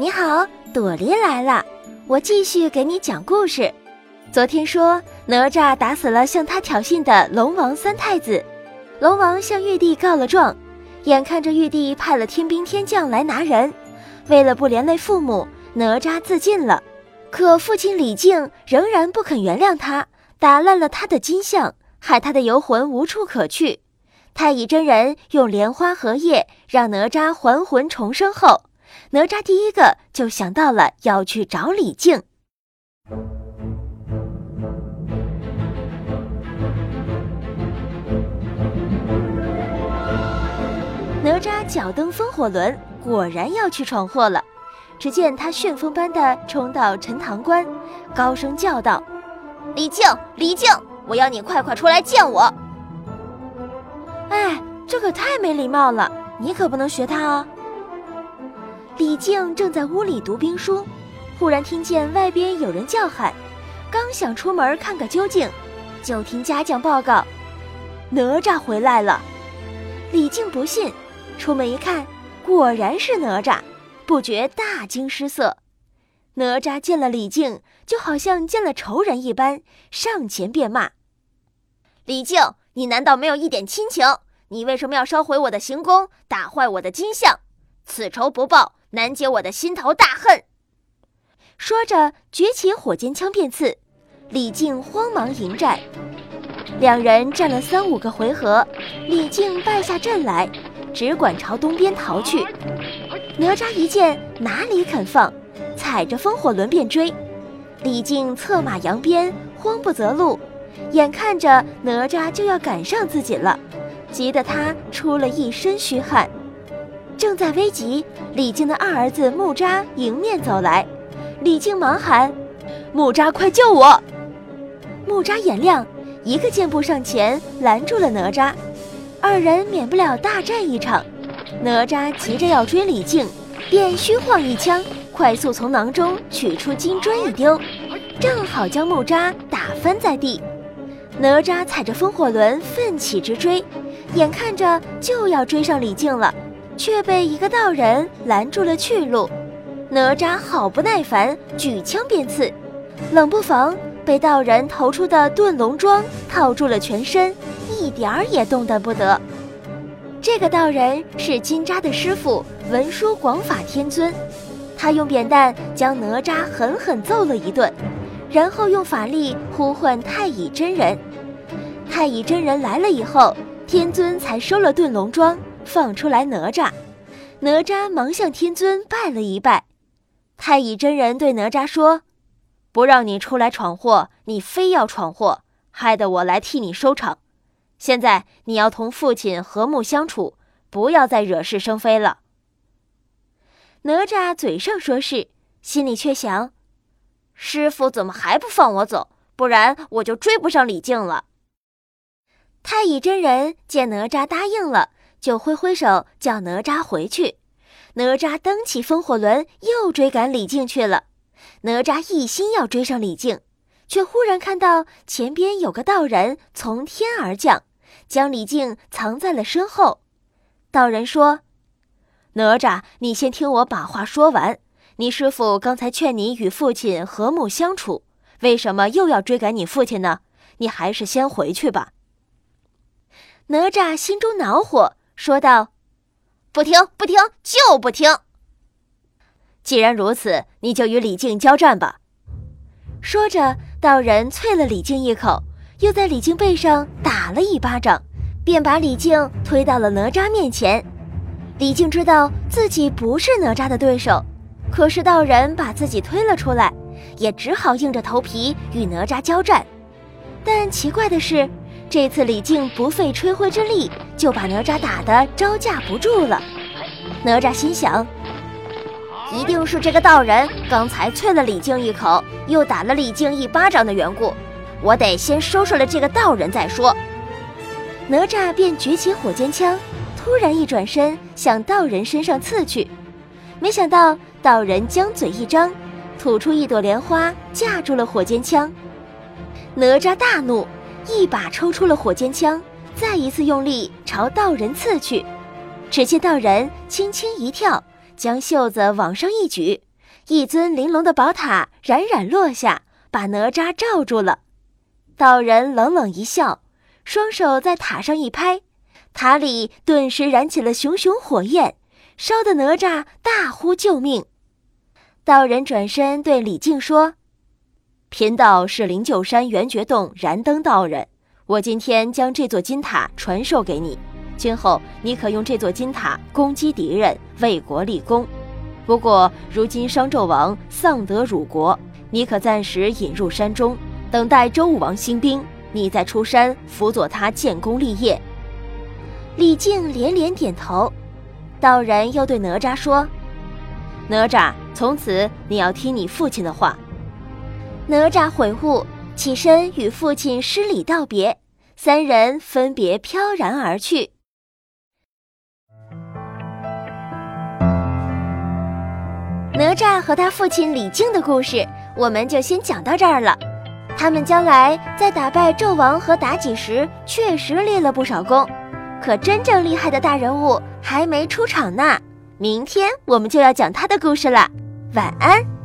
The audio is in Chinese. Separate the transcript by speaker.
Speaker 1: 你好，朵莉来了，我继续给你讲故事。昨天说哪吒打死了向他挑衅的龙王三太子，龙王向玉帝告了状，眼看着玉帝派了天兵天将来拿人，为了不连累父母，哪吒自尽了。可父亲李靖仍然不肯原谅他，打烂了他的金像，害他的游魂无处可去。太乙真人用莲花荷叶让哪吒还魂重生后，哪吒第一个就想到了要去找李靖。哪吒脚蹬风火轮，果然要去闯祸了。只见他旋风般的冲到陈塘关，高声叫道：“
Speaker 2: 李靖，李靖，我要你快快出来见我！”
Speaker 1: 哎，这可太没礼貌了！你可不能学他哦。李靖正在屋里读兵书，忽然听见外边有人叫喊，刚想出门看个究竟，就听家将报告：哪吒回来了。李靖不信，出门一看，果然是哪吒，不觉大惊失色。哪吒见了李靖，就好像见了仇人一般，上前便骂：“
Speaker 2: 李靖！”你难道没有一点亲情？你为什么要烧毁我的行宫，打坏我的金像？此仇不报，难解我的心头大恨。
Speaker 1: 说着，举起火尖枪便刺。李靖慌忙迎战，两人战了三五个回合，李靖败下阵来，只管朝东边逃去。哪吒一见，哪里肯放，踩着风火轮便追。李靖策马扬鞭，慌不择路。眼看着哪吒就要赶上自己了，急得他出了一身虚汗。正在危急，李靖的二儿子木吒迎面走来，李靖忙喊：“木吒，快救我！”木吒眼亮，一个箭步上前拦住了哪吒，二人免不了大战一场。哪吒急着要追李靖，便虚晃一枪，快速从囊中取出金砖一丢，正好将木吒打翻在地。哪吒踩着风火轮奋起直追，眼看着就要追上李靖了，却被一个道人拦住了去路。哪吒好不耐烦，举枪便刺，冷不防被道人投出的遁龙桩套住了全身，一点儿也动弹不得。这个道人是金吒的师傅文殊广法天尊，他用扁担将哪吒狠狠揍了一顿，然后用法力呼唤太乙真人。太乙真人来了以后，天尊才收了遁龙桩，放出来哪吒。哪吒忙向天尊拜了一拜。太乙真人对哪吒说：“不让你出来闯祸，你非要闯祸，害得我来替你收场。现在你要同父亲和睦相处，不要再惹是生非了。”哪吒嘴上说是，心里却想：“师傅怎么还不放我走？不然我就追不上李靖了。”太乙真人见哪吒答应了，就挥挥手叫哪吒回去。哪吒蹬起风火轮，又追赶李靖去了。哪吒一心要追上李靖，却忽然看到前边有个道人从天而降，将李靖藏在了身后。道人说：“哪吒，你先听我把话说完。你师父刚才劝你与父亲和睦相处，为什么又要追赶你父亲呢？你还是先回去吧。”哪吒心中恼火，说道：“
Speaker 2: 不听，不听，就不听！
Speaker 1: 既然如此，你就与李靖交战吧。”说着，道人啐了李靖一口，又在李靖背上打了一巴掌，便把李靖推到了哪吒面前。李靖知道自己不是哪吒的对手，可是道人把自己推了出来，也只好硬着头皮与哪吒交战。但奇怪的是。这次李靖不费吹灰之力就把哪吒打得招架不住了。哪吒心想，一定是这个道人刚才啐了李靖一口，又打了李靖一巴掌的缘故。我得先收拾了这个道人再说。哪吒便举起火尖枪，突然一转身向道人身上刺去，没想到道人将嘴一张，吐出一朵莲花架住了火尖枪。哪吒大怒。一把抽出了火尖枪，再一次用力朝道人刺去。只见道人轻轻一跳，将袖子往上一举，一尊玲珑的宝塔冉冉落下，把哪吒罩住了。道人冷冷一笑，双手在塔上一拍，塔里顿时燃起了熊熊火焰，烧得哪吒大呼救命。道人转身对李靖说：“贫道是灵鹫山圆觉洞燃灯道人，我今天将这座金塔传授给你，今后你可用这座金塔攻击敌人，为国立功。不过如今商纣王丧德辱国，你可暂时隐入山中，等待周武王兴兵，你再出山辅佐他建功立业。”李靖连连点头。道人又对哪吒说：“哪吒。”从此你要听你父亲的话。哪吒悔悟，起身与父亲施礼道别，三人分别飘然而去。哪吒和他父亲李靖的故事，我们就先讲到这儿了。他们将来在打败纣王和妲己时，确实立了不少功，可真正厉害的大人物还没出场呢。明天我们就要讲他的故事了。晚安。